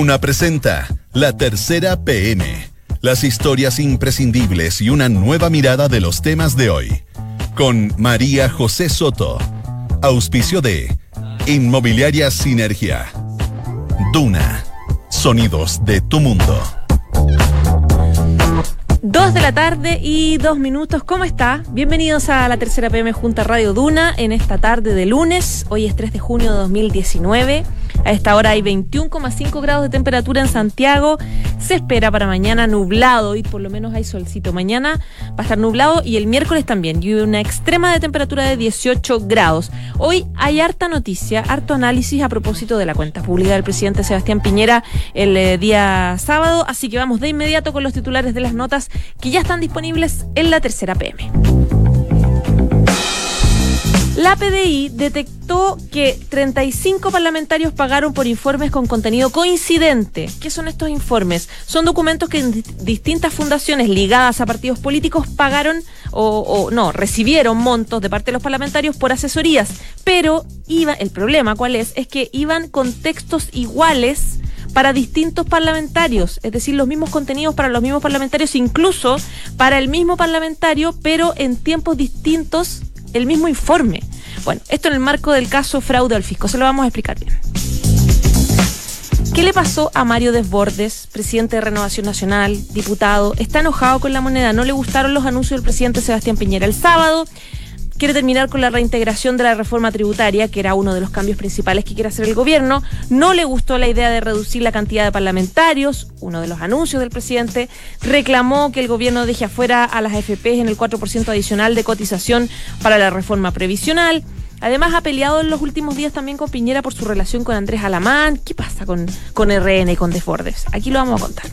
Duna presenta La Tercera PM. Las historias imprescindibles y una nueva mirada de los temas de hoy. Con María José Soto. Auspicio de Inmobiliaria Sinergia. Duna. Sonidos de tu mundo. Dos de la tarde y dos minutos. ¿Cómo está? Bienvenidos a la tercera PM Junta Radio Duna en esta tarde de lunes. Hoy es 3 de junio de 2019. A esta hora hay 21,5 grados de temperatura en Santiago. Se espera para mañana nublado y por lo menos hay solcito. Mañana va a estar nublado y el miércoles también. Y una extrema de temperatura de 18 grados. Hoy hay harta noticia, harto análisis a propósito de la cuenta pública del presidente Sebastián Piñera el eh, día sábado. Así que vamos de inmediato con los titulares de las notas que ya están disponibles en la tercera PM. La PDI detectó que 35 parlamentarios pagaron por informes con contenido coincidente. ¿Qué son estos informes? Son documentos que distintas fundaciones ligadas a partidos políticos pagaron o, no, recibieron montos de parte de los parlamentarios por asesorías. Pero iba, el problema cuál es, es que iban con textos iguales para distintos parlamentarios, es decir, los mismos contenidos para los mismos parlamentarios, incluso para el mismo parlamentario, pero en tiempos distintos el mismo informe. Bueno, esto en el marco del caso fraude al fisco, se lo vamos a explicar bien. ¿Qué le pasó a Mario Desbordes, presidente de Renovación Nacional, diputado? Está enojado con la moneda, no le gustaron los anuncios del presidente Sebastián Piñera el sábado quiere terminar con la reintegración de la reforma tributaria, que era uno de los cambios principales que quiere hacer el gobierno. No le gustó la idea de reducir la cantidad de parlamentarios, uno de los anuncios del presidente. Reclamó que el gobierno deje afuera a las AFP en el 4% adicional de cotización para la reforma previsional. Además, ha peleado en los últimos días también con Piñera por su relación con Andrés Alamán. ¿Qué pasa con, con RN y con Desbordes? Aquí lo vamos a contar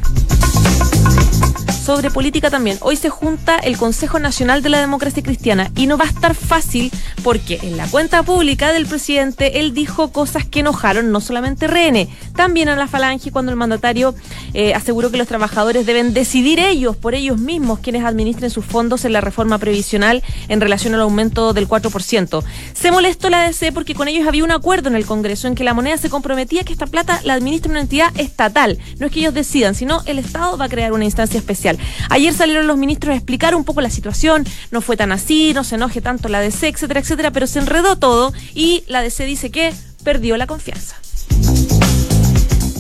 sobre política también. Hoy se junta el Consejo Nacional de la Democracia Cristiana y no va a estar fácil porque en la cuenta pública del presidente él dijo cosas que enojaron no solamente RN, también a la Falange cuando el mandatario eh, aseguró que los trabajadores deben decidir ellos, por ellos mismos, quienes administren sus fondos en la reforma previsional en relación al aumento del 4%. Se molestó la DC porque con ellos había un acuerdo en el Congreso en que la moneda se comprometía que esta plata la administra una entidad estatal. No es que ellos decidan, sino el Estado va a crear una instancia especial. Ayer salieron los ministros a explicar un poco la situación, no fue tan así, no se enoje tanto la DC, etcétera, etcétera, pero se enredó todo y la DC dice que perdió la confianza.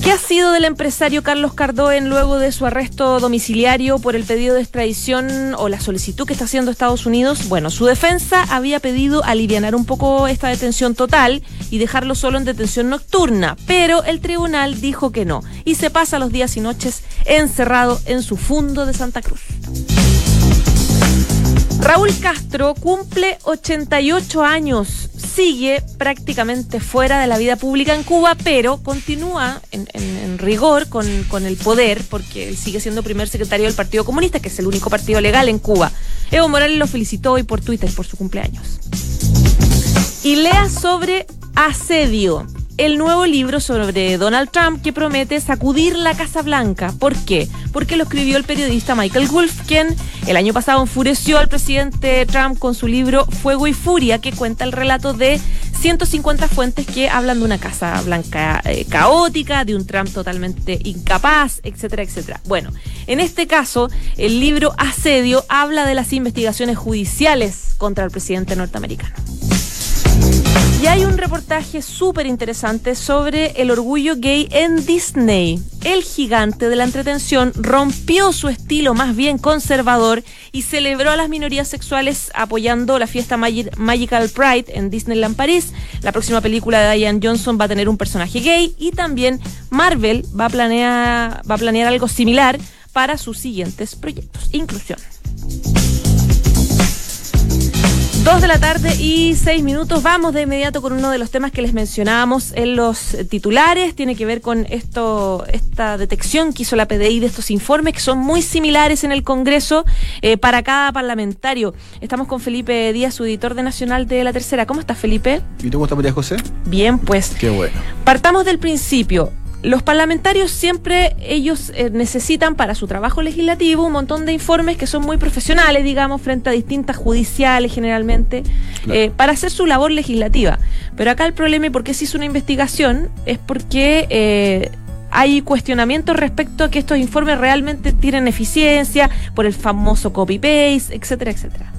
¿Qué ha sido del empresario Carlos Cardoen luego de su arresto domiciliario por el pedido de extradición o la solicitud que está haciendo Estados Unidos? Bueno, su defensa había pedido aliviar un poco esta detención total y dejarlo solo en detención nocturna, pero el tribunal dijo que no y se pasa los días y noches encerrado en su fundo de Santa Cruz. Raúl Castro cumple 88 años, sigue prácticamente fuera de la vida pública en Cuba, pero continúa en, rigor con, con, el poder, porque sigue siendo primer secretario del Partido Comunista, que es el único partido legal en Cuba. Evo Morales lo felicitó hoy por Twitter por su cumpleaños. Y lea sobre asedio el nuevo libro sobre Donald Trump que promete sacudir la Casa Blanca. ¿Por qué? Porque lo escribió el periodista Michael Wolff, quien el año pasado enfureció al presidente Trump con su libro Fuego y Furia, que cuenta el relato de 150 fuentes que hablan de una Casa Blanca eh, caótica, de un Trump totalmente incapaz, etcétera, etcétera. Bueno, en este caso, el libro Asedio habla de las investigaciones judiciales contra el presidente norteamericano. Y hay un reportaje súper interesante sobre el orgullo gay en Disney. El gigante de la entretención rompió su estilo más bien conservador y celebró a las minorías sexuales apoyando la fiesta Magical Pride en Disneyland París. La próxima película de Diane Johnson va a tener un personaje gay y también Marvel va a va a planear algo similar para sus siguientes proyectos. Inclusión. Dos de la tarde y seis minutos. Vamos de inmediato con uno de los temas que les mencionábamos en los titulares. Tiene que ver con esto, esta detección que hizo la PDI de estos informes que son muy similares en el Congreso eh, para cada parlamentario. Estamos con Felipe Díaz, su editor de Nacional de la Tercera. ¿Cómo estás, Felipe? ¿Y tú cómo estás, María José? Bien, pues. Qué bueno. Partamos del principio los parlamentarios siempre ellos eh, necesitan para su trabajo legislativo un montón de informes que son muy profesionales, digamos, frente a distintas judiciales generalmente, eh, para hacer su labor legislativa. Pero acá el problema y por qué se hizo una investigación es porque eh, hay cuestionamientos respecto a que estos informes realmente tienen eficiencia por el famoso copy-paste, etcétera, etcétera.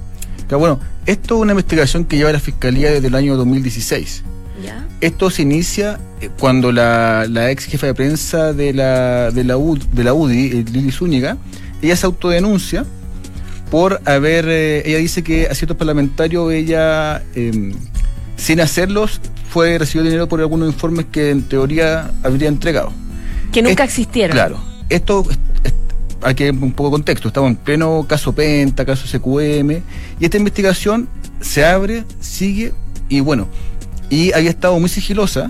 Claro, bueno, esto es una investigación que lleva la Fiscalía desde el año 2016. ¿Ya? Esto se inicia eh, cuando la, la ex jefa de prensa de la, de la, U- de la UDI, eh, Lili Zúñiga, ella se autodenuncia por haber, eh, ella dice que a ciertos parlamentarios ella, eh, sin hacerlos, fue recibió dinero por algunos informes que en teoría habría entregado. Que nunca Es- existieron. Claro, esto es- es- hay que un poco de contexto. Estamos en pleno caso Penta, caso SQM, y esta investigación se abre, sigue, y bueno, y había estado muy sigilosa.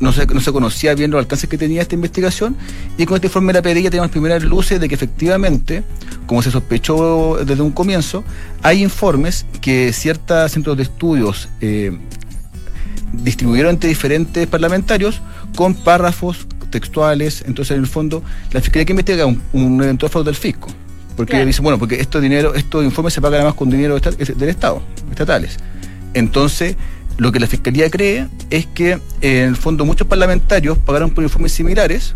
No se, no se conocía bien los alcances que tenía esta investigación y con este informe de la PDI ya teníamos primeras luces de que efectivamente, como se sospechó desde un comienzo, hay informes que ciertos centros de estudios eh, distribuyeron entre diferentes parlamentarios con párrafos textuales. Entonces, en el fondo, la Fiscalía que investiga un, un eventual fraude del fisco. Porque Claro. dice, bueno, porque estos dinero, estos informes se pagan además con dinero del Estado, estatales. Entonces, lo que la Fiscalía cree es que, en el fondo, muchos parlamentarios pagaron por informes similares,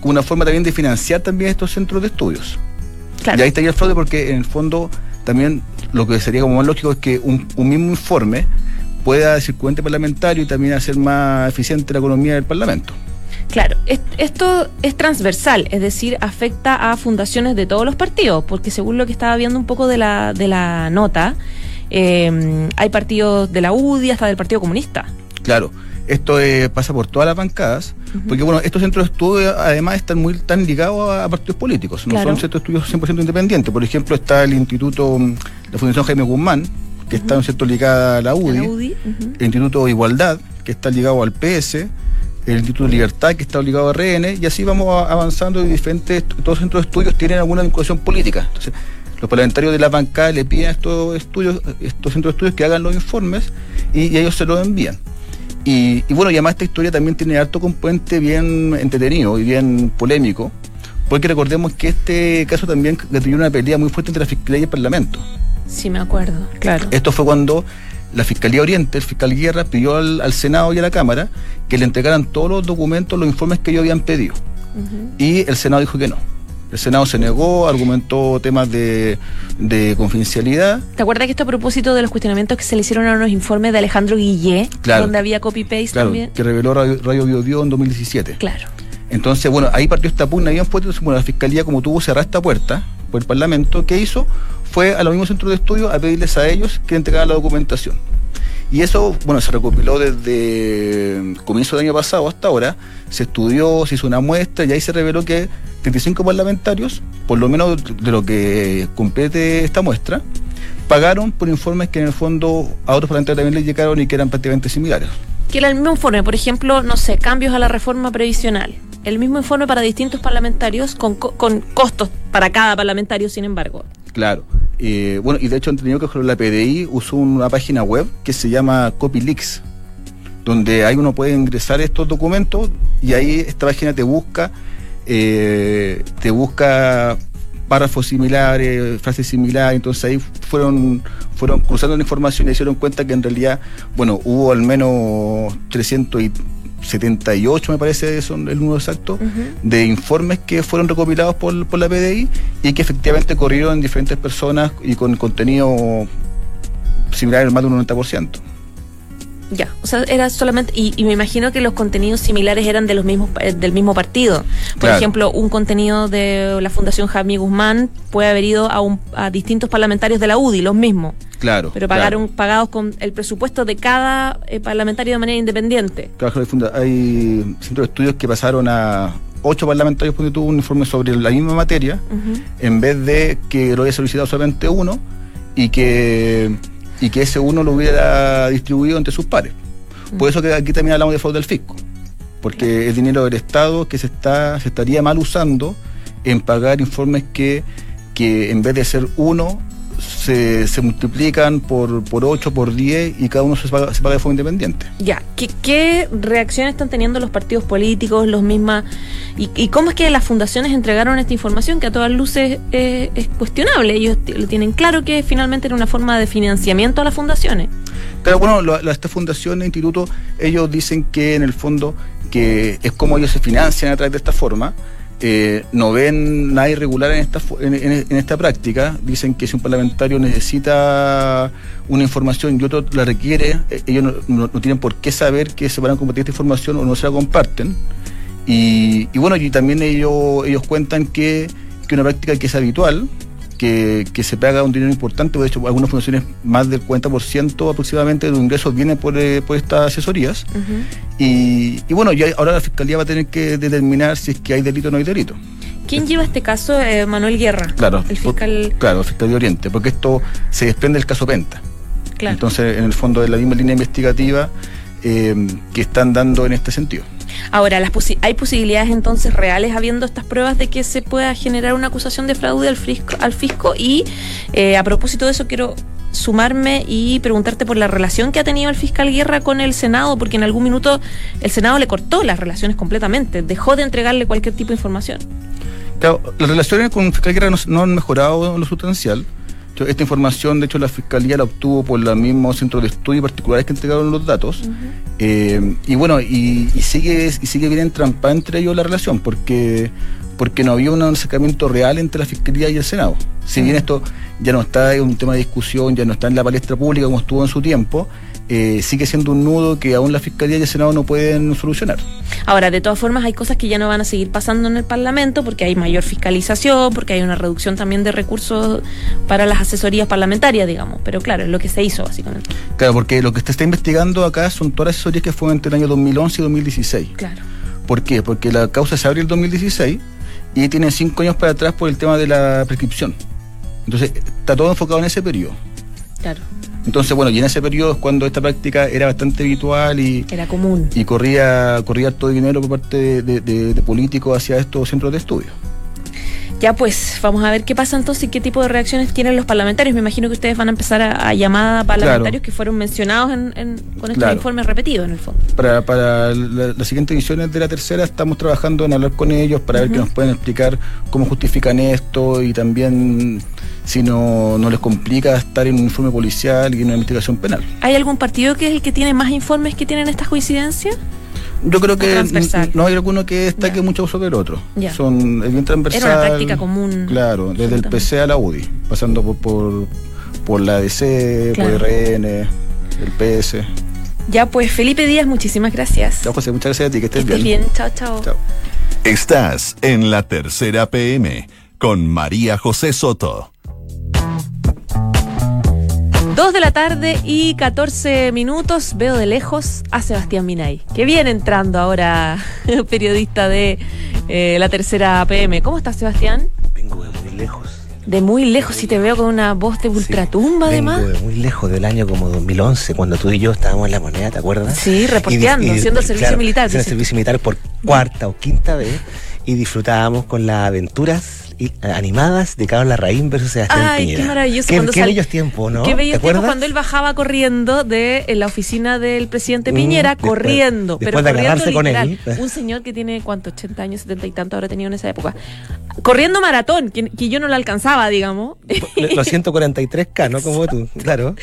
como una forma también de financiar también estos centros de estudios. Claro. Y ahí estaría el fraude porque en el fondo también lo que sería como más lógico es que un, un mismo informe pueda circulante parlamentario y también hacer más eficiente la economía del Parlamento. Claro, es- esto es transversal, es decir, afecta a fundaciones de todos los partidos, porque según lo que estaba viendo un poco de la, de la nota, eh, hay partidos de la UDI hasta del Partido Comunista. Claro, esto eh, pasa por todas las bancadas, porque bueno, estos centros de estudio además están muy tan ligados a, a partidos políticos, no Claro. son centros de estudios 100% independientes. Por ejemplo, está el Instituto, la Fundación Jaime Guzmán, que está un cierto ligada a la A UDI, la UDI, ujú. el Instituto de Igualdad, que está ligado al PS, el Instituto de Libertad, que está ligado a RN, y así vamos avanzando y diferentes, todos los centros de estudios tienen alguna vinculación política. Entonces, los parlamentarios de la bancada le piden a estos estudios, estos centros de estudios que hagan los informes y, y ellos se los envían. Y, y bueno, y además esta historia también tiene harto componente bien entretenido y bien polémico, porque recordemos que este caso también tenido una pelea muy fuerte entre la Fiscalía y el Parlamento. Sí, me acuerdo, claro. Esto fue cuando la Fiscalía Oriente, el fiscal Guerra, pidió al, al Senado y a la Cámara que le entregaran todos los documentos, los informes que ellos habían pedido. Y el Senado dijo que no. El Senado se negó, argumentó temas de, de confidencialidad. ¿Te acuerdas que esto a propósito de los cuestionamientos que se le hicieron a unos informes de Alejandro Guillé, Claro. donde había copy-paste Claro, también? que reveló Radio, Radio Bio Bio en 2017. Claro. Entonces, bueno, ahí partió esta pugna bien fuerte. Entonces, bueno, la Fiscalía, como tuvo cerrada esta puerta por el Parlamento, ¿qué hizo? Fue a los mismos centros de estudio a pedirles a ellos que entregaran la documentación. Y eso, bueno, se recopiló desde el comienzo del año pasado hasta ahora. Se estudió, se hizo una muestra y ahí se reveló que 35 parlamentarios, por lo menos de lo que compete esta muestra, pagaron por informes que en el fondo a otros parlamentarios también les llegaron y que eran prácticamente similares. Que era el mismo informe, por ejemplo, no sé, cambios a la reforma previsional. El mismo informe para distintos parlamentarios con, co- con costos para cada parlamentario, sin embargo. Claro. Eh, bueno, y de hecho han tenido que la PDI usó una página web que se llama CopyLeaks, donde ahí uno puede ingresar estos documentos y ahí esta página te busca, eh, te busca párrafos similares, frases similares, entonces ahí fueron, fueron cruzando la información y se dieron cuenta que en realidad, bueno, hubo al menos 378, me parece, son el número exacto, de informes que fueron recopilados por, por la PDI y que efectivamente corrieron en diferentes personas y con contenido similar en más de un 90%. Ya, o sea, era solamente, y, y me imagino que los contenidos similares eran de los mismos, eh, del mismo partido. Por Claro. ejemplo, un contenido de la Fundación Jaime Guzmán puede haber ido a, un- a distintos parlamentarios de la UDI, los mismos, Claro. pero claro. pagaron, pagados con el presupuesto de cada eh, parlamentario de manera independiente. Claro, hay centros de estudios que pasaron a ocho parlamentarios cuando tuvo un informe sobre la misma materia, en vez de que lo haya solicitado solamente uno y que, y que ese uno lo hubiera distribuido entre sus pares. Por eso que aquí también hablamos de fraude del fisco, porque es dinero del Estado que se está se estaría mal usando en pagar informes que, que en vez de ser uno se, se multiplican por, por 8, por 10 y cada uno se paga, se paga de forma independiente. Ya, ¿qué, qué reacciones están teniendo los partidos políticos, los mismas, y, y cómo es que las fundaciones entregaron esta información que a todas luces eh, es cuestionable? Ellos lo tienen claro que finalmente era una forma de financiamiento a las fundaciones. Pero bueno, lo- la- esta fundación, el instituto, ellos dicen que en el fondo que es como ellos se financian a través de esta forma. Eh, no ven nada irregular en esta, en, en, esta práctica. Dicen que si un parlamentario necesita una información y otro la requiere, eh, ellos no, tienen por qué saber que se van a compartir esta información o no se la comparten. Y, y bueno, y también ellos, ellos cuentan que, que una práctica que es habitual, que, que, se paga un dinero importante, de hecho algunas fundaciones más del 40% aproximadamente de los ingresos viene por, eh, por estas asesorías. Uh -huh. y, y, bueno, ya ahora la Fiscalía va a tener que determinar si es que hay delito o no hay delito. ¿Quién lleva este caso? Eh, Manuel Guerra. Claro, el fiscal. Por, claro, el fiscal de Oriente, porque esto se desprende del caso Penta. Claro. Entonces, en el fondo, de la misma línea investigativa eh, que están dando en este sentido. Ahora, las posi ¿hay posibilidades entonces reales, habiendo estas pruebas, de que se pueda generar una acusación de fraude al fisco? Al fisco? Y eh, a propósito de eso, quiero sumarme y preguntarte por la relación que ha tenido el fiscal Guerra con el Senado, porque en algún minuto el Senado le cortó las relaciones completamente, dejó de entregarle cualquier tipo de información. Claro, las relaciones con el fiscal Guerra no, no han mejorado en lo sustancial. Esta información, de hecho, la Fiscalía la obtuvo por los mismos centros de estudio particulares que entregaron los datos. Uh -huh. eh, y bueno, y, y, sigue y sigue bien entrampada entre ellos la relación, porque, porque no había un acercamiento real entre la Fiscalía y el Senado. Si bien esto ya no está en un tema de discusión, ya no está en la palestra pública como estuvo en su tiempo, eh, sigue siendo un nudo que aún la Fiscalía y el Senado no pueden solucionar. Ahora, de todas formas, hay cosas que ya no van a seguir pasando en el Parlamento porque hay mayor fiscalización, porque hay una reducción también de recursos para las asesorías parlamentarias, digamos. Pero claro, es lo que se hizo básicamente. Claro, porque lo que se está investigando acá son todas las asesorías que fueron entre el año 2011 y 2016. Claro. ¿Por qué? Porque la causa se abrió el 2016 y tiene cinco años para atrás por el tema de la prescripción. Entonces, está todo enfocado en ese periodo. Claro. Entonces, bueno, y en ese periodo es cuando esta práctica era bastante habitual y... Era común. Y corría, corría todo el dinero por parte de, de políticos hacia estos centros de estudio. Ya pues, vamos a ver qué pasa entonces y qué tipo de reacciones tienen los parlamentarios. Me imagino que ustedes van a empezar a, a llamar a parlamentarios claro. que fueron mencionados en, en, con estos claro. informes repetidos en el fondo. Para, para las la siguientes ediciones de la tercera estamos trabajando en hablar con ellos para uh -huh. ver que nos pueden explicar cómo justifican esto y también si no, no les complica estar en un informe policial y en una investigación penal. ¿Hay algún partido que es el que tiene más informes que tienen estas coincidencias? Yo creo que no hay alguno que destaque ya. mucho sobre el otro. Ya. Son es bien transversal. Era una práctica común. Claro, desde el PC a la UDI, pasando por por, por la DC, claro. por RN, el PS. Ya pues, Felipe Díaz, muchísimas gracias. Ya, José, muchas gracias a ti, que estés, que estés bien. bien. Chao, chao. Chao. Estás en la tercera PM con María José Soto. 2 de la tarde y 14 minutos. Veo de lejos a Sebastián Minay, que viene entrando ahora, periodista de eh, la tercera PM. ¿Cómo estás, Sebastián? Vengo de muy lejos. De muy lejos, y te veo con una voz de ultratumba, sí, además. Vengo de muy lejos, del año como 2011, cuando tú y yo estábamos en la moneda, ¿te acuerdas? Sí, reporteando, haciendo servicio claro, militar. Haciendo servicio militar por cuarta o quinta vez y disfrutábamos con las aventuras animadas de Carlos Larraín versus Sebastián Ay, Piñera. qué maravilloso. Qué, qué bellos tiempos, ¿no? Qué bellos tiempos cuando él bajaba corriendo de la oficina del presidente Piñera, mm, corriendo. Después, pero de corriendo agarrarse literal. con él. Un señor que tiene, ¿cuánto? 80 años, 70 y tanto habrá tenido en esa época. Corriendo maratón, que, que yo no lo alcanzaba, digamos. Los 143K, ¿no? Como tú, claro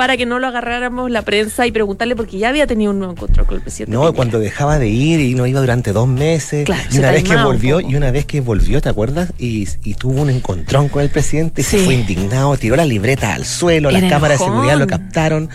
para que no lo agarráramos la prensa y preguntarle porque ya había tenido un nuevo encuentro con el presidente. No, Piñera. cuando dejaba de ir y no iba durante dos meses. Claro, y una vez que volvió, y una vez que volvió, ¿te acuerdas? Y, y, tuvo un encontrón con el presidente y sí. se fue indignado, tiró la libreta al suelo, las cámaras de seguridad lo captaron.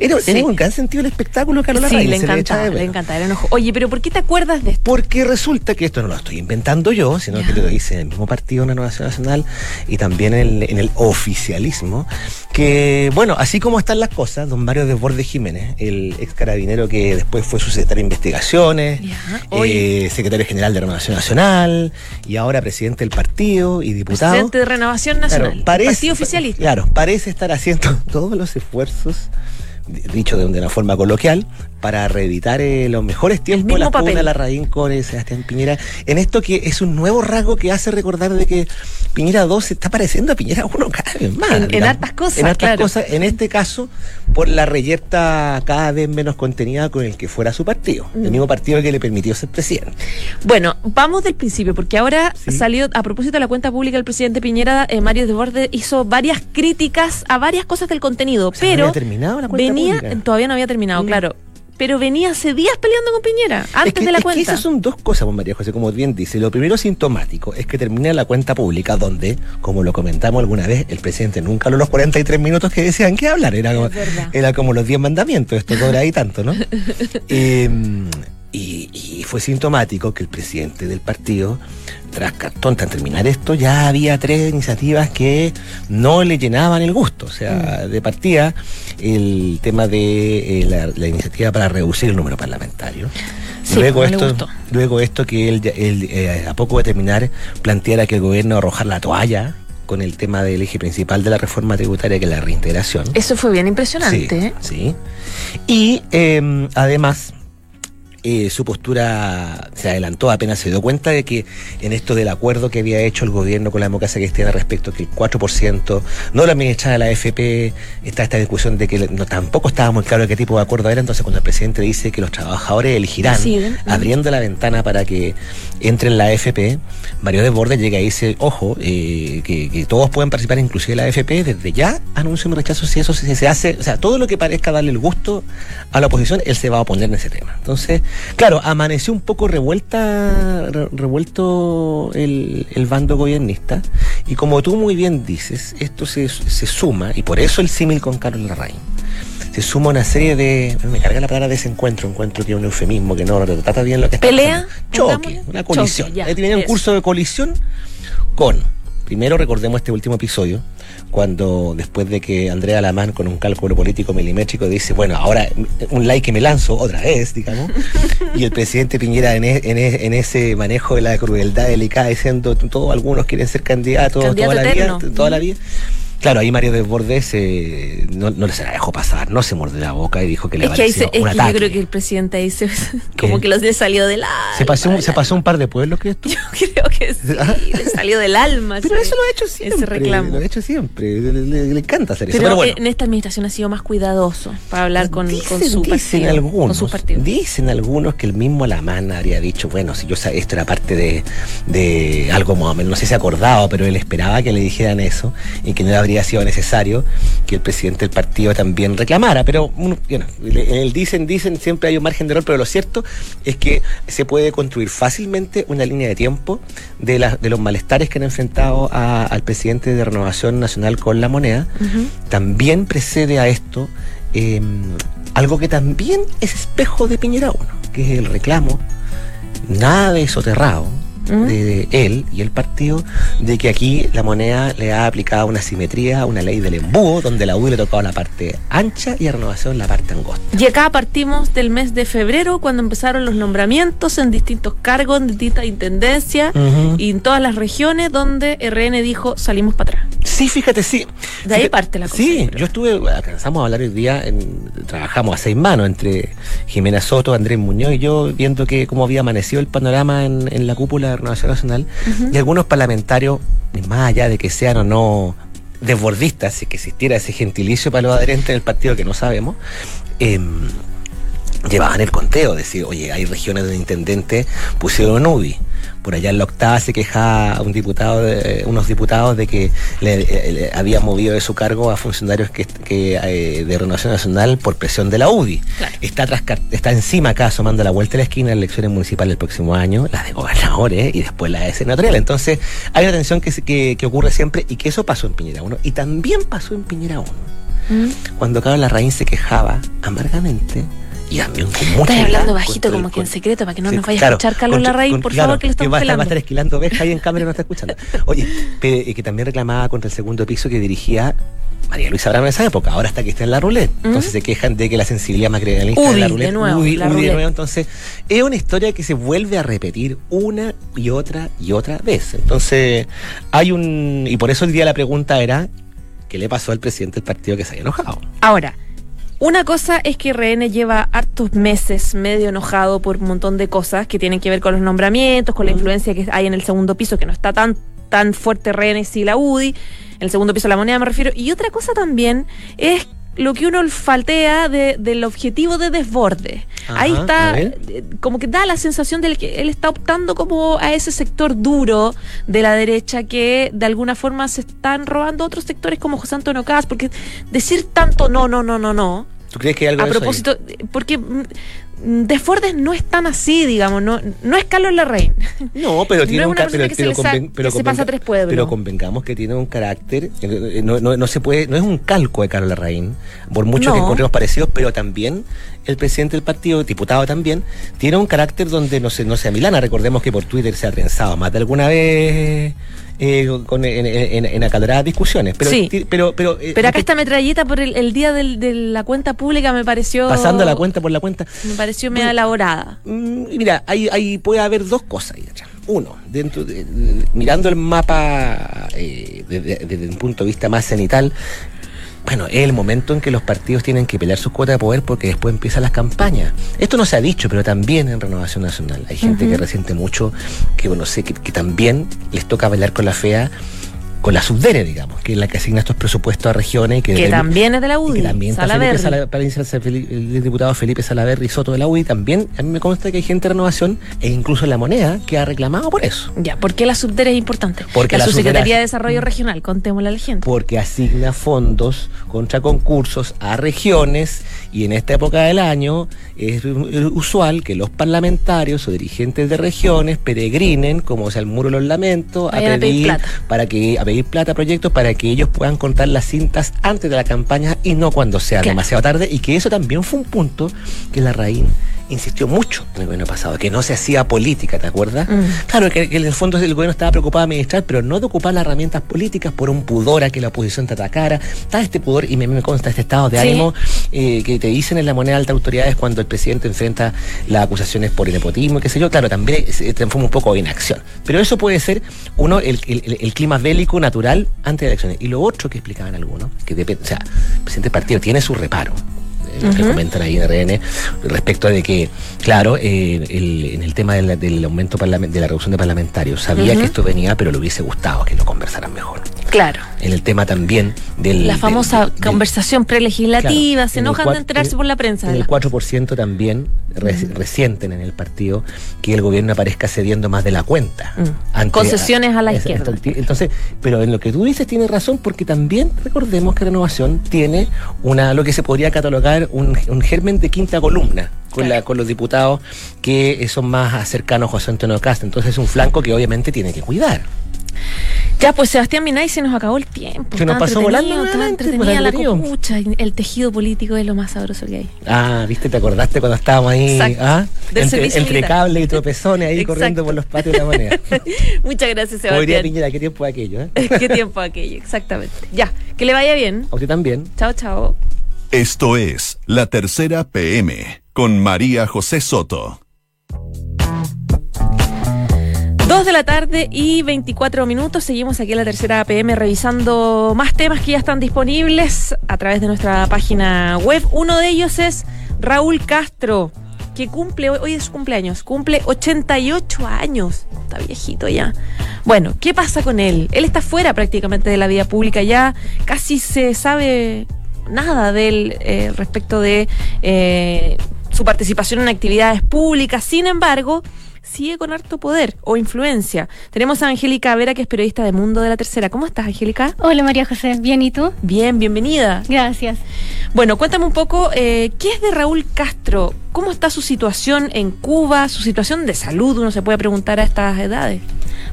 Era, Sí. Tenía un gran sentido el espectáculo, Carola Sí, Reyes, le encanta, le menos. encanta, era enojo. Oye, pero ¿por qué te acuerdas de esto? Porque resulta que esto no lo estoy inventando yo, sino que lo dice el mismo partido, una Renovación Nacional, y también en el, en el oficialismo, que, bueno, así como están las cosas, don Mario Desbordes Jiménez, el ex carabinero que después fue su secretario de Investigaciones, eh, secretario general de Renovación Nacional, y ahora presidente del partido y diputado. Presidente de Renovación Nacional, Claro, parece, partido oficialista. Claro, parece estar haciendo todos los esfuerzos, dicho de una forma coloquial, para reeditar eh, los mejores tiempos la papel. pugna Larraín con eh, Sebastián Piñera. En esto que es un nuevo rasgo que hace recordar de que Piñera 2 se está pareciendo a Piñera 1 cada vez más. En- hartas cosas, En hartas claro. cosas. En este caso, por la reyerta cada vez menos contenida con el que fuera su partido. Mm. El mismo partido que le permitió ser presidente. Bueno, vamos del principio, porque ahora Sí. salió, a propósito de la cuenta pública del presidente Piñera, eh, Mario Desbordes hizo varias críticas a varias cosas del contenido, O sea, no pero había terminado la cuenta venía, pública. todavía no había terminado, Mm. claro. Pero venía hace días peleando con Piñera, antes es que, de la es cuenta. Que esas son dos cosas, María José, como bien dice. Lo primero sintomático es que termina la cuenta pública donde, como lo comentamos alguna vez, el presidente nunca habló los 43 minutos que decían que hablar. Era, como, era como los 10 mandamientos, esto dura ahí tanto, ¿no? Eh, y, y fue sintomático que el presidente del partido, tras cartón, tras terminar esto, ya había tres iniciativas que no le llenaban el gusto. O sea, de partida, el tema de eh, la, la iniciativa para reducir el número parlamentario. Sí, luego, le esto, luego esto que él, él, eh, a poco de terminar planteara que el gobierno arrojar la toalla con el tema del eje principal de la reforma tributaria, que es la reintegración. Eso fue bien impresionante. Sí, ¿eh? sí. Y eh, además, eh, su postura se adelantó, apenas se dio cuenta de que en esto del acuerdo que había hecho el gobierno con la democracia cristiana respecto a que el 4% no lo administraba la AFP, está esta discusión de que no, tampoco estaba muy claro qué tipo de acuerdo era, entonces cuando el presidente dice que los trabajadores elegirán, abriendo la ventana para que entre en la AFP, Mario Desbordes llega y dice, ojo, eh, que, todos pueden participar inclusive la AFP, desde ya anuncio mi rechazo si eso se, hace, o sea, todo lo que parezca darle el gusto a la oposición, él se va a oponer en ese tema. Entonces, claro, amaneció un poco revuelta, re- revuelto el, el bando gobernista, y como tú muy bien dices, esto se, se suma, y por eso el símil con Carlos Larraín, se suma una serie de. Me carga la palabra desencuentro, encuentro que es un eufemismo que no trata bien lo que está ¿Pelea? pasando. Choque, una colisión. Choque, ya, Ahí un curso de colisión con. Primero recordemos este último episodio, cuando después de que Andrea Alamán con un cálculo político milimétrico dice, bueno, ahora un like que me lanzo otra vez, digamos, y el presidente Piñera en, e- en e- en ese manejo de la crueldad delicada diciendo, todos algunos quieren ser candidatos Candidato toda la vida, toda la vida. Claro, ahí Mario Desbordes eh, no, no se la dejó pasar, no se mordió la boca y dijo que le que, pareció es un que yo ataque. creo que el presidente ahí se, como que los le salió del alma. ¿Se pasó, un, se pasó un par de pueblos, crees tú? Yo creo que sí, le salió del alma. Pero ese- eso lo ha hecho siempre. Ese reclamo. Lo ha hecho siempre. Le, le- le encanta hacer eso. Pero, Pero bueno. en esta administración ha sido más cuidadoso para hablar con, con su dicen partido. algunos, con sus partidos. dicen algunos que el mismo Alamán habría dicho, bueno, si yo sa- esto era parte de, de algo más o menos, no sé si acordado, pero él esperaba que le dijeran eso y que no habría sido necesario que el presidente del partido también reclamara. Pero bueno, el dicen, dicen, siempre hay un margen de error, pero lo cierto es que se puede construir fácilmente una línea de tiempo de, la- de los malestares que han enfrentado a- al presidente de Renovación Nacional con la moneda. También precede a esto eh, algo que también es espejo de Piñera 1, que es el reclamo, nada de soterrado, ¿Mm? de, de él y el partido, de que aquí la moneda le ha aplicado una simetría, una ley del embudo, donde la U le tocaba la parte ancha y a renovación la parte angosta. Y acá partimos del mes de febrero, cuando empezaron los nombramientos en distintos cargos, en distintas intendencias y en todas las regiones donde RN dijo salimos para atrás. Sí, fíjate, sí. De ahí Fíjate- parte la cosa, Sí, yo estuve, alcanzamos a hablar hoy día, en- trabajamos a seis manos entre Jimena Soto, Andrés Muñoz y yo, viendo que cómo había amanecido el panorama en, en la cúpula de Renovación Nacional. Y algunos parlamentarios, más allá de que sean o no desbordistas, si que existiera ese gentilicio para los adherentes del partido que no sabemos, em, llevaban el conteo, decir, oye, hay regiones donde intendentes pusieron UBI. Por allá en la octava se quejaba un diputado de- unos diputados de que le, eh, le había movido de su cargo a funcionarios que, que, eh, de Renovación Nacional por presión de la UDI. Claro. Está, tras, está encima acá asomando la vuelta de la esquina las elecciones municipales del próximo año, las de gobernadores y después las de senatoriales. Entonces hay una tensión que, que, que ocurre siempre y que eso pasó en Piñera 1 y también pasó en Piñera 1 ¿Mm? cuando Carlos Larraín se quejaba amargamente y también con mucha Estás hablando bajito como que en secreto para que no Sí, nos vaya claro, a escuchar Carlos Larraín, por claro, favor, que le estamos pelando. Va a estar esquilando oveja ahí en cámara y no está escuchando. Oye, y que también reclamaba contra el segundo piso que dirigía María Luisa Abraham en esa época, ahora está que está en la ruleta. Entonces se quejan de que la sensibilidad materialista de la de ruleta. nuevo, UDI, la UDI de nuevo. Entonces, es una historia que se vuelve a repetir una y otra y otra vez. Entonces, hay un. Y por eso el día la pregunta era: ¿qué le pasó al presidente del partido que se haya enojado? Ahora, una cosa es que RN lleva hartos meses medio enojado por un montón de cosas que tienen que ver con los nombramientos, con la influencia que hay en el segundo piso, que no está tan, tan fuerte RN si la UDI, en el segundo piso la moneda me refiero. Y otra cosa también es lo que uno faltea de- del objetivo de desborde. Ahí Ajá, está, eh, como que da la sensación de que él está optando como a ese sector duro de la derecha que de alguna forma se están robando otros sectores como José Antonio Caz, porque decir tanto no, no, no, no, no, ¿Tú crees que hay algo A de eso ahí? propósito, porque Desbordes no es tan así, digamos, no, no es Carlos Larraín. No, pero tiene un una ca- persona pero, que se pero pero pasa convenga- tres pueblos. Pero convengamos que tiene un carácter, eh, no, no, no se puede, no es un calco de Carlos Larraín, por mucho que encontremos parecidos, pero también el presidente del partido, diputado también, tiene un carácter donde no se, no se amilana. Recordemos que por Twitter se ha trenzado más de alguna vez eh, con, en, en- en acaloradas discusiones. Pero, Sí. pero, pero, eh, Pero acá esta metralleta por el, el día del- de la cuenta pública me pareció. pasando la cuenta por la cuenta. Me pareció media elaborada. Mm, Mira, ahí, ahí puede haber dos cosas ahí atrás. Uno, dentro de- de- mirando el mapa eh, desde, desde un punto de vista más cenital, bueno, es el momento en que los partidos tienen que pelear sus cuotas de poder porque después empiezan las campañas. Esto no se ha dicho, pero también en Renovación Nacional hay gente que resiente mucho, que bueno, sé que, que también les toca bailar con la fea, con la subdere, digamos, que es la que asigna estos presupuestos a regiones que, también es de la UDI. que también. Felipe Sala- el diputado Felipe Salaverry Soto de la UDI también a mí me consta que hay gente de renovación e incluso la moneda que ha reclamado por eso Ya, ¿por qué la subdere es importante? Porque la, la Subsecretaría de Desarrollo Regional, contémosle a la gente. porque asigna fondos contra concursos a regiones y en esta época del año es usual que los parlamentarios o dirigentes de regiones peregrinen como sea el muro de los lamentos a Vayan a pedir pedir plata. para que a pedir plata a proyectos para que ellos puedan contar las cintas antes de la campaña y no cuando sea Claro. demasiado tarde y que eso también fue un punto que la raíz insistió mucho en el gobierno pasado, que no se hacía política, ¿te acuerdas? Mm. Claro, que, que en el fondo el gobierno estaba preocupado de administrar, pero no de ocupar las herramientas políticas por un pudor a que la oposición te atacara. Está este pudor, y me, me consta este estado de Sí. ánimo eh, que te dicen en la moneda de altas autoridades cuando el presidente enfrenta las acusaciones por nepotismo, y qué sé yo. Claro, también se transforma un poco en acción. Pero eso puede ser, uno, el, el- el- el clima bélico natural antes de elecciones. Y lo otro que explicaban algunos, que depende, o sea, el presidente partido tiene su reparo eh, que comentan ahí en RN, respecto de que, claro, eh, el- en el tema del, del aumento de la reducción de parlamentarios, sabía que esto venía, pero le hubiese gustado que lo conversaran mejor. Claro. En el tema también del... La famosa del- conversación prelegislativa, Claro, se enojan de enterarse en- por la prensa. En el las 4% también re- resienten en el partido que el gobierno aparezca cediendo más de la cuenta. Mm. Concesiones a la es- izquierda. Entonces, pero en lo que tú dices tienes razón porque también recordemos que Renovación tiene una lo que se podría catalogar un, un germen de quinta columna con, la, con los diputados que eh, son más cercanos a José Antonio Castro. Entonces es un flanco que obviamente tiene que cuidar. Ya, pues Sebastián Minay se nos acabó el tiempo. Se nos pasó volando estaba entretenida pues, la copucha. El tejido político es lo más sabroso que hay. Ah, viste, te acordaste cuando estábamos ahí ah? Entre, entre cables y tropezones ahí Exacto. corriendo por los patios de la moneda. Muchas gracias, Sebastián. Piñera, qué tiempo aquello, ¿eh? Qué tiempo aquello, exactamente. Ya, que le vaya bien. A usted también. Chao, chao. Esto es La Tercera PM con María José Soto. Dos de la tarde y 24 minutos. Seguimos aquí en la tercera APM revisando más temas que ya están disponibles a través de nuestra página web. Uno de ellos es Raúl Castro, que cumple, hoy es su cumpleaños, cumple 88 años. Está viejito ya. Bueno, ¿qué pasa con él? Él está fuera prácticamente de la vida pública, ya casi se sabe nada de él eh, respecto de eh, su participación en actividades públicas. Sin embargo, sigue con harto poder o influencia. Tenemos a Angélica Vera, que es periodista de Mundo de la Tercera. ¿Cómo estás, Angélica? Hola María José, bien, ¿y tú? Bien, bienvenida. Gracias. Bueno, cuéntame un poco, eh, ¿qué es de Raúl Castro? ¿Cómo está su situación en Cuba, su situación de salud? Uno se puede preguntar a estas edades.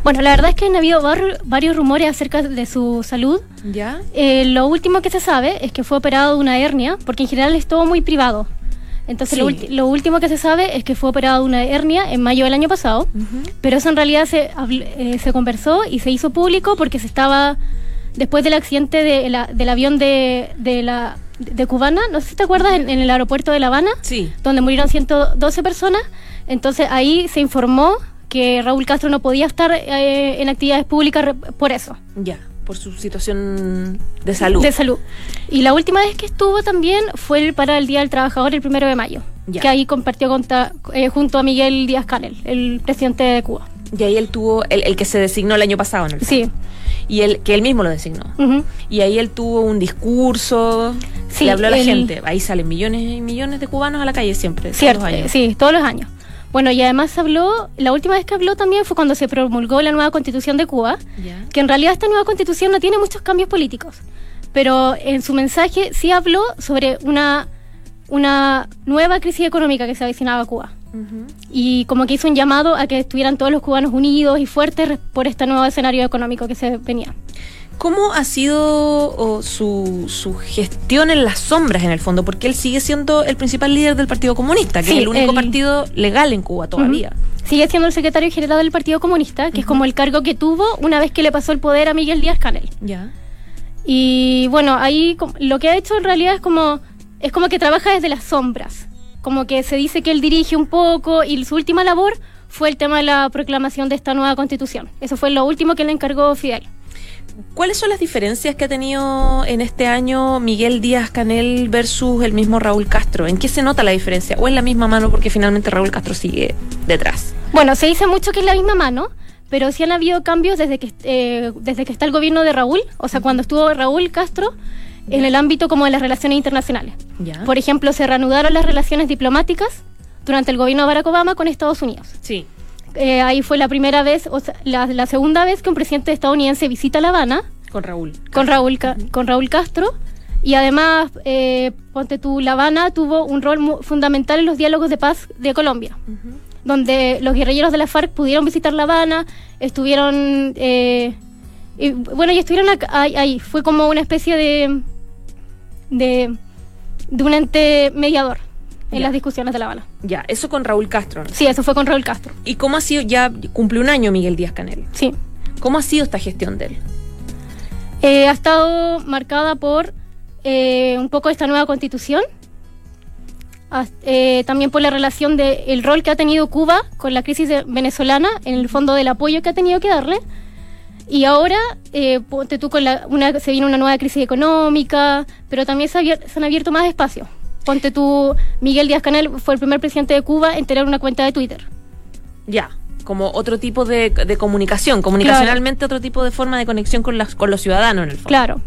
Bueno, la verdad es que han habido var- varios rumores acerca de su salud. ¿Ya? Eh, lo último que se sabe es que fue operado de una hernia, porque en general es todo muy privado. Entonces, lo, Sí. ulti- lo último que se sabe es que fue operado de una hernia en mayo del año pasado, pero eso en realidad se, eh, se conversó y se hizo público porque se estaba, después del accidente de la- del avión de, de la de Cubana, no sé si te acuerdas, en, en el aeropuerto de La Habana, Sí. donde murieron 112 personas. Entonces ahí se informó que Raúl Castro no podía estar eh, en actividades públicas re- por eso, Ya, por su situación de salud. de salud. Y la última vez que estuvo también fue para el Día del Trabajador, el primero de mayo, Ya. que ahí compartió conta- eh, junto a Miguel Díaz Canel, el presidente de Cuba. Y ahí él tuvo, el, el que se designó el año pasado, ¿no? Sí. Y él, que él mismo lo designó. Y ahí él tuvo un discurso, Sí, le habló a la gente. Ahí salen millones y millones de cubanos a la calle siempre. todos Cierto, los años. sí, todos los años. Bueno, y además habló, la última vez que habló también fue cuando se promulgó la nueva constitución de Cuba, que en realidad esta nueva constitución no tiene muchos cambios políticos, pero en su mensaje sí habló sobre una una nueva crisis económica que se avecinaba a Cuba. Y como que hizo un llamado a que estuvieran todos los cubanos unidos y fuertes por este nuevo escenario económico que se venía. ¿Cómo ha sido oh, su, su gestión en las sombras, en el fondo? Porque él sigue siendo el principal líder del Partido Comunista, que Sí, es el único el- partido legal en Cuba todavía. Sigue siendo el secretario general del Partido Comunista, que es como el cargo que tuvo una vez que le pasó el poder a Miguel Díaz Canel. Ya. Y bueno, ahí lo que ha hecho en realidad es como es como que trabaja desde las sombras. Como que se dice que él dirige un poco y su última labor fue el tema de la proclamación de esta nueva constitución. Eso fue lo último que le encargó Fidel. ¿Cuáles son las diferencias que ha tenido en este año Miguel Díaz Canel versus el mismo Raúl Castro? ¿En qué se nota la diferencia? ¿O es la misma mano porque finalmente Raúl Castro sigue detrás? Bueno, se dice mucho que es la misma mano, pero sí han habido cambios desde que, eh, desde que está el gobierno de Raúl, o sea, cuando estuvo Raúl Castro, en el ámbito como de las relaciones internacionales. Ya. Por ejemplo, se reanudaron las relaciones diplomáticas durante el gobierno de Barack Obama con Estados Unidos. Sí. Eh, ahí fue la primera vez, o sea, la, la segunda vez que un presidente estadounidense visita La Habana Con Raúl. con Raúl, Ca- con Raúl Castro. Y además, eh, ponte tú, La Habana tuvo un rol fundamental en los diálogos de paz de Colombia, donde los guerrilleros de la FARC pudieron visitar La Habana, estuvieron, eh, y, bueno, y estuvieron ahí, ahí. Fue como una especie de, de, de un ente mediador en Ya. las discusiones de La Habana. Ya, eso con Raúl Castro. ¿no? Sí, eso fue con Raúl Castro. ¿Y cómo ha sido? Ya cumple un año Miguel Díaz Canel. Sí. ¿Cómo ha sido esta gestión de él? Eh, ha estado marcada por eh, un poco esta nueva constitución, eh, también por la relación del el rol que ha tenido Cuba con la crisis de- venezolana, en el fondo del apoyo que ha tenido que darle. Y ahora, eh, ponte tú con la, una, se viene una nueva crisis económica, pero también se, abier- se han abierto más espacios. Ponte tú, Miguel Díaz Canel fue el primer presidente de Cuba en tener una cuenta de Twitter. Ya, como otro tipo de, de comunicación, comunicacionalmente otro tipo de forma de conexión con, las, con los ciudadanos en el fondo. Claro.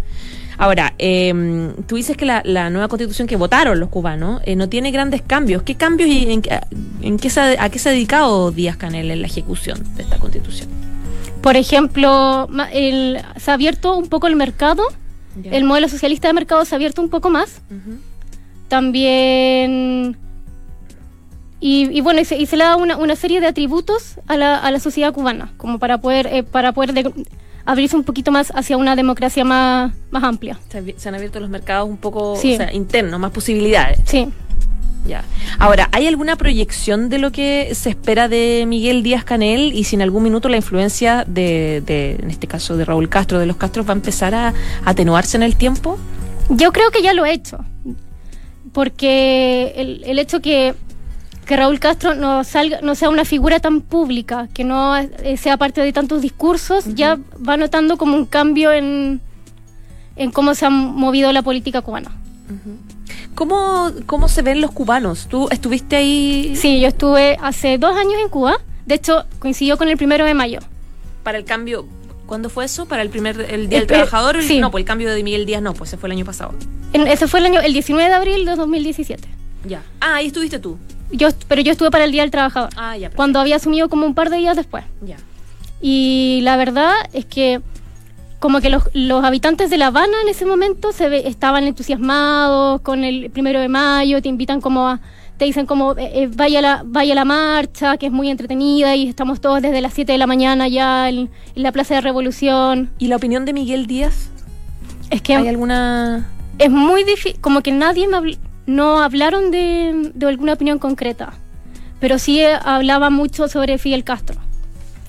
Ahora, eh, tú dices que la, la nueva constitución que votaron los cubanos eh, no tiene grandes cambios. ¿Qué cambios y en, qué- en qué se, a qué se ha dedicado Díaz Canel en la ejecución de esta constitución? Por ejemplo, el- se ha abierto un poco el mercado. Ya. El modelo socialista de mercado se ha abierto un poco más. También. Y, y bueno, y se, y se le da una, una serie de atributos a la, a la sociedad cubana, como para poder, eh, para poder de- abrirse un poquito más hacia una democracia más, más amplia. Se, han abierto los mercados un poco Sí. o sea, internos, más posibilidades. Sí. Ya. Ahora, ¿hay alguna proyección de lo que se espera de Miguel Díaz Canel y si en algún minuto la influencia de, de, en este caso, de Raúl Castro, de los Castros, va a empezar a atenuarse en el tiempo? Yo creo que ya lo he hecho. Porque el, el hecho que, que Raúl Castro no salga, no sea una figura tan pública, que no eh, sea parte de tantos discursos, ya va notando como un cambio en, en cómo se ha movido la política cubana. ¿Cómo, ¿Cómo se ven los cubanos? ¿Tú estuviste ahí Sí, yo estuve hace dos años en Cuba. De hecho, coincidió con el primero de mayo. para el cambio? ¿Cuándo fue eso? ¿Para el primer el Día del Eh, Trabajador? sí. No, pues el cambio de Miguel Díaz no, pues ese fue el año pasado. En- ese fue el año, el 19 de abril de 2017. Ya. Ah, ahí estuviste tú. Yo, pero yo estuve para el Día del Trabajador. Ah, ya. perfecto. Cuando había asumido como un par de días después. Ya. Y la verdad es que como que los, los habitantes de La Habana en ese momento se ve- estaban entusiasmados con el primero de mayo, te invitan como a, te dicen como eh, eh, vaya, a la, vaya a la marcha, que es muy entretenida y estamos todos desde las 7 de la mañana ya en, en la Plaza de Revolución. ¿Y la opinión de Miguel Díaz? Es que ¿Hay alguna...? es muy difícil, como que nadie me habl- no hablaron de, de alguna opinión concreta, pero sí eh, hablaba mucho sobre Fidel Castro.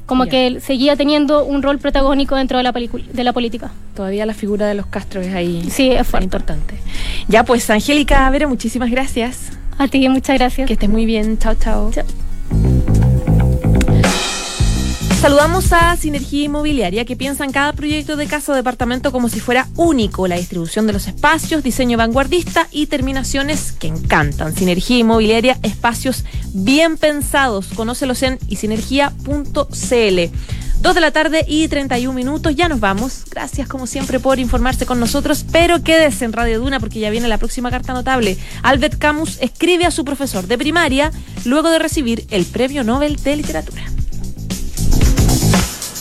Como Ya. que él seguía teniendo un rol protagónico dentro de la, de la política. Todavía la figura de los Castro es ahí Sí, es fuerte. importante. Ya, pues, Angélica Vera, muchísimas gracias. A ti, muchas gracias. Que estés muy bien. Chao, chao. Chao. Saludamos a Sinergia Inmobiliaria que piensa en cada proyecto de casa o departamento como si fuera único. La distribución de los espacios, diseño vanguardista y terminaciones que encantan. Sinergia Inmobiliaria, espacios bien pensados. Conócelos en isinergia.cl. Dos de la tarde y 31 minutos. Ya nos vamos. Gracias como siempre por informarse con nosotros. Pero quédese en Radio Duna porque ya viene la próxima carta notable. Albert Camus escribe a su profesor de primaria luego de recibir el Premio Nobel de Literatura.